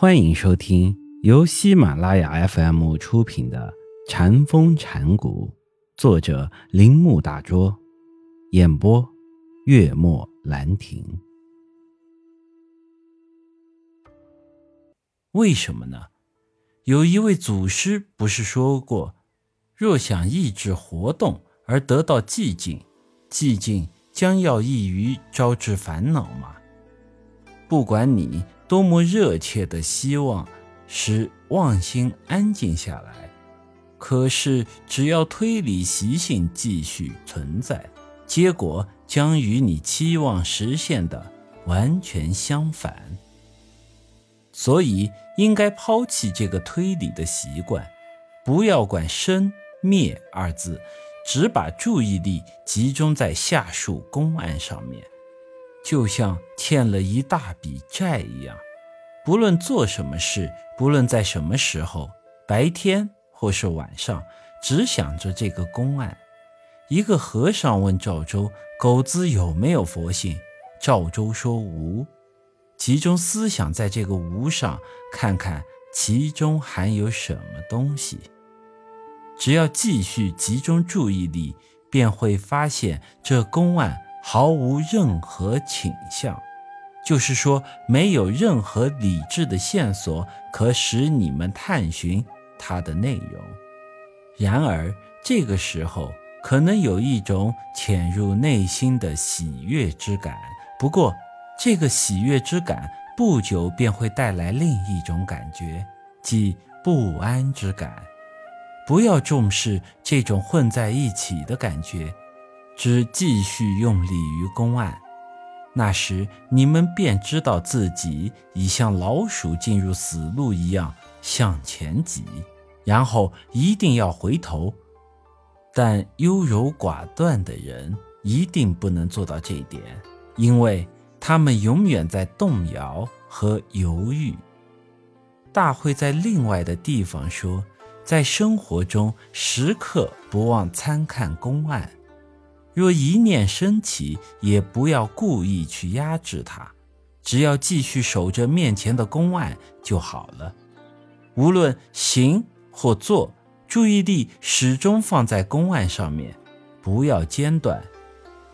欢迎收听由喜马拉雅 FM 出品的《禅风禅谷，作者铃木大拙，演播月末兰亭。为什么呢？有一位祖师不是说过，若想抑制活动而得到寂静，寂静将要易于招致烦恼吗？不管你。多么热切的希望使妄心安静下来，可是只要推理习性继续存在，结果将与你期望实现的完全相反。所以应该抛弃这个推理的习惯，不要管生灭二字，只把注意力集中在下述公案上面。就像欠了一大笔债一样，不论做什么事，不论在什么时候，白天或是晚上，只想着这个公案。一个和尚问赵州：“狗子有没有佛性？”赵州说：“无。”集中思想在这个“无”上，看看其中含有什么东西。只要继续集中注意力，便会发现这公案。毫无任何倾向，就是说没有任何理智的线索可使你们探寻它的内容。然而这个时候可能有一种潜入内心的喜悦之感，不过这个喜悦之感不久便会带来另一种感觉，即不安之感。不要重视这种混在一起的感觉。只继续用力于公案，那时你们便知道自己已像老鼠进入死路一样向前挤，然后一定要回头。但优柔寡断的人一定不能做到这一点，因为他们永远在动摇和犹豫。大会在另外的地方说，在生活中时刻不忘参看公案。若一念升起，也不要故意去压制它，只要继续守着面前的公案就好了。无论行或坐，注意力始终放在公案上面，不要间断。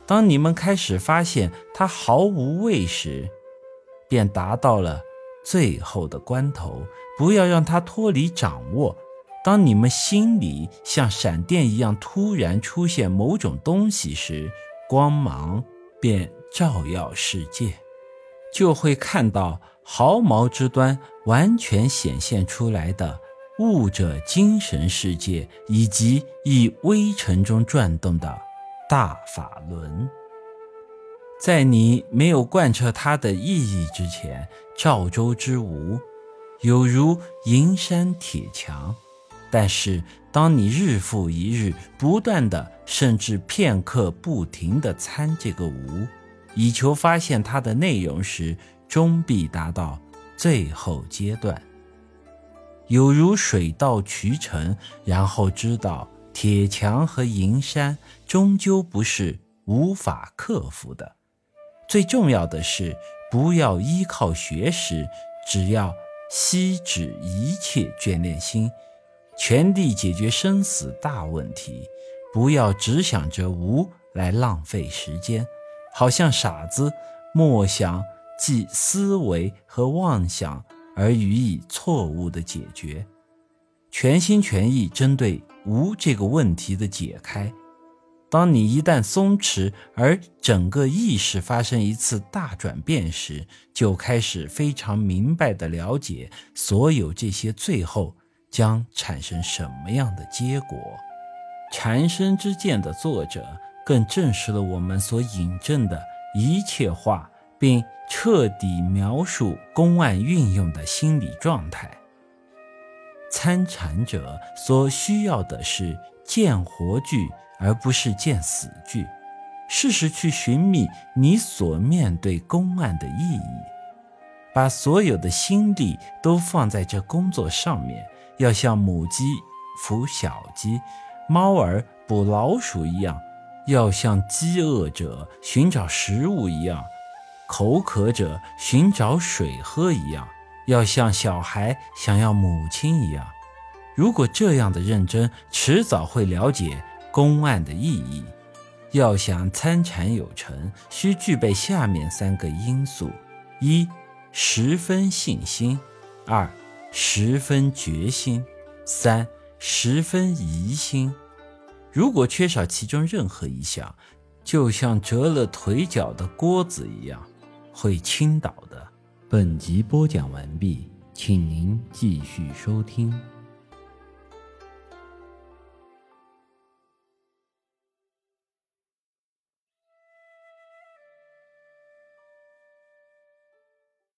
当你们开始发现它毫无味时，便达到了最后的关头。不要让它脱离掌握。当你们心里像闪电一样突然出现某种东西时，光芒便照耀世界，就会看到毫毛之端完全显现出来的物者精神世界，以及以微尘中转动的大法轮。在你没有贯彻它的意义之前，赵州之无，有如银山铁墙。但是，当你日复一日不断的，甚至片刻不停的参这个无，以求发现它的内容时，终必达到最后阶段。有如水到渠成，然后知道铁墙和银山终究不是无法克服的。最重要的是，不要依靠学识，只要息止一切眷恋心。全力解决生死大问题，不要只想着无来浪费时间，好像傻子，莫想即思维和妄想而予以错误的解决。全心全意针对无这个问题的解开。当你一旦松弛，而整个意识发生一次大转变时，就开始非常明白的了解所有这些最后。将产生什么样的结果？禅生之见的作者更证实了我们所引证的一切话，并彻底描述公案运用的心理状态。参禅者所需要的是见活具，而不是见死具。试试去寻觅你所面对公案的意义，把所有的心力都放在这工作上面。要像母鸡孵小鸡、猫儿捕老鼠一样，要像饥饿者寻找食物一样，口渴者寻找水喝一样，要像小孩想要母亲一样。如果这样的认真，迟早会了解公案的意义。要想参禅有成，需具备下面三个因素：一、十分信心；二、十分决心；三、十分疑心。如果缺少其中任何一项，就像折了腿脚的锅子一样，会倾倒的。本集播讲完毕，请您继续收听。